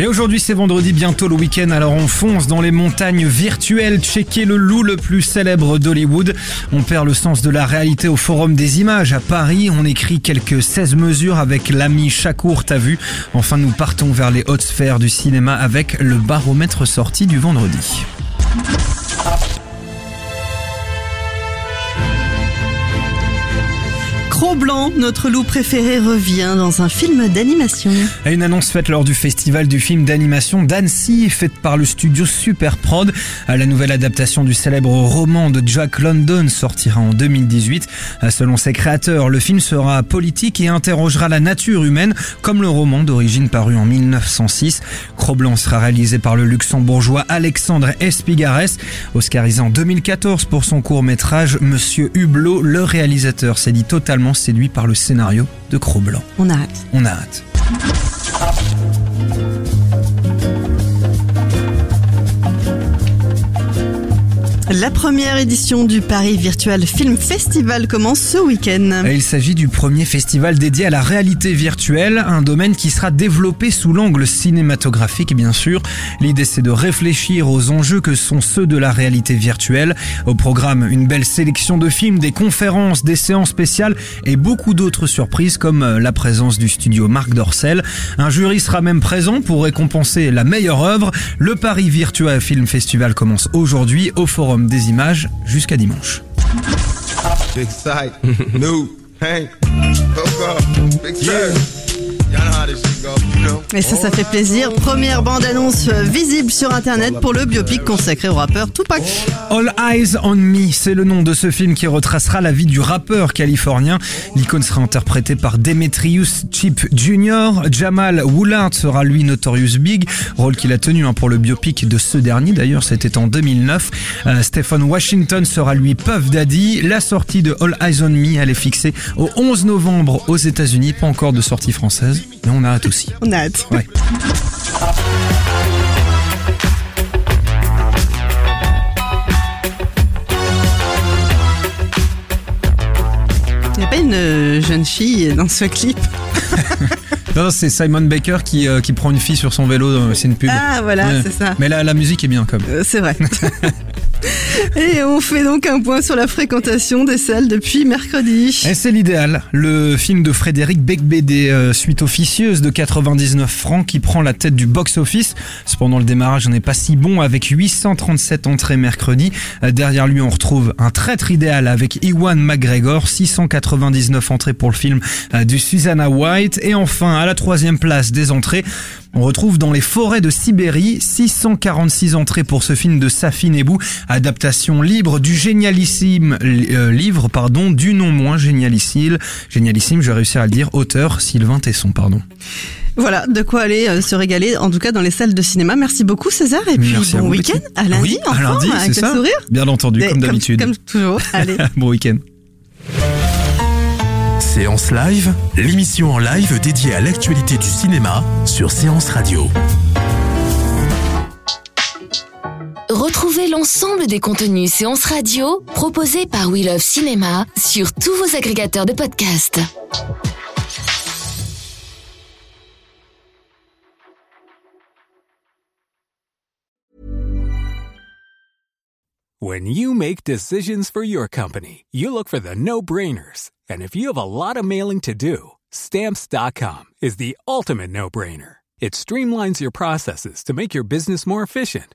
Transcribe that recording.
Et aujourd'hui c'est vendredi, bientôt le week-end, alors on fonce dans les montagnes virtuelles, checker le loup le plus célèbre d'Hollywood. On perd le sens de la réalité au Forum des images à Paris, on écrit quelques 16 mesures avec l'ami Chakour, t'as vu Enfin nous partons vers les hautes sphères du cinéma avec le baromètre sorti du vendredi. Cro-Blanc, notre loup préféré, revient dans un film d'animation. Une annonce faite lors du festival du film d'animation d'Annecy, faite par le studio Super Prod, la nouvelle adaptation du célèbre roman de Jack London sortira en 2018. Selon ses créateurs, le film sera politique et interrogera la nature humaine, comme le roman d'origine paru en 1906. Cro-Blanc sera réalisé par le luxembourgeois Alexandre Espigares, oscarisé en 2014 pour son court métrage Monsieur Hublot. Le réalisateur s'est dit totalement séduit par le scénario de Cro-Blanc. On a hâte. On a hâte. La première édition du Paris Virtual Film Festival commence ce week-end. Il s'agit du premier festival dédié à la réalité virtuelle, un domaine qui sera développé sous l'angle cinématographique bien sûr. L'idée c'est de réfléchir aux enjeux que sont ceux de la réalité virtuelle. Au programme, une belle sélection de films, des conférences, des séances spéciales et beaucoup d'autres surprises comme la présence du studio Marc Dorcel. Un jury sera même présent pour récompenser la meilleure œuvre. Le Paris Virtual Film Festival commence aujourd'hui au Forum des images jusqu'à dimanche. Et ça, ça fait plaisir. Première bande-annonce euh, visible sur Internet pour le biopic consacré au rappeur Tupac. All Eyes on Me, c'est le nom de ce film qui retracera la vie du rappeur californien. L'icône sera interprétée par Demetrius Chip Jr. Jamal Woolard sera lui Notorious Big, rôle qu'il a tenu hein, pour le biopic de ce dernier. D'ailleurs, c'était en 2009. Euh, Stephen Washington sera lui Puff Daddy. La sortie de All Eyes on Me, elle est fixée au 11 novembre aux États-Unis. Pas encore de sortie française, mais on a hâte aussi. On a hâte. Ouais. Il n'y a pas une euh, jeune fille dans ce clip Non, non, c'est Simon Baker qui, euh, qui prend une fille sur son vélo. euh, C'est une pub. Ah voilà, Ouais. c'est ça. Mais la, la musique est bien comme. Euh, C'est vrai. Et on fait donc un point sur la fréquentation des salles depuis mercredi. Et c'est l'idéal. Le film de Frédéric Becbédé, euh, suite officieuse de 99 francs, qui prend la tête du box-office. Cependant, le démarrage n'est pas si bon avec 837 entrées mercredi. Euh, derrière lui, on retrouve un traître idéal avec Iwan McGregor, 699 entrées pour le film euh, du Susanna White. Et enfin, à la troisième place des entrées, on retrouve dans les forêts de Sibérie 646 entrées pour ce film de Safi Nebou, adaptation libre du génialissime euh, livre pardon du non moins génialissime, génialissime, je vais réussir à le dire, auteur Sylvain Tesson pardon. Voilà, de quoi aller euh, se régaler, en tout cas dans les salles de cinéma. Merci beaucoup César, et puis Merci bon week-end, à lundi, Oui, à lundi, avec le ça. sourire. Bien entendu, Mais comme d'habitude. Comme toujours, allez. bon week-end. Séance Live, l'émission en live dédiée à l'actualité du cinéma sur Séance Radio. Retrouvez l'ensemble des contenus séances radio proposés par We Love Cinéma sur tous vos agrégateurs de podcasts. When you make decisions for your company, you look for the no brainers. And if you have a lot of mailing to do, stamps.com is the ultimate no brainer. It streamlines your processes to make your business more efficient,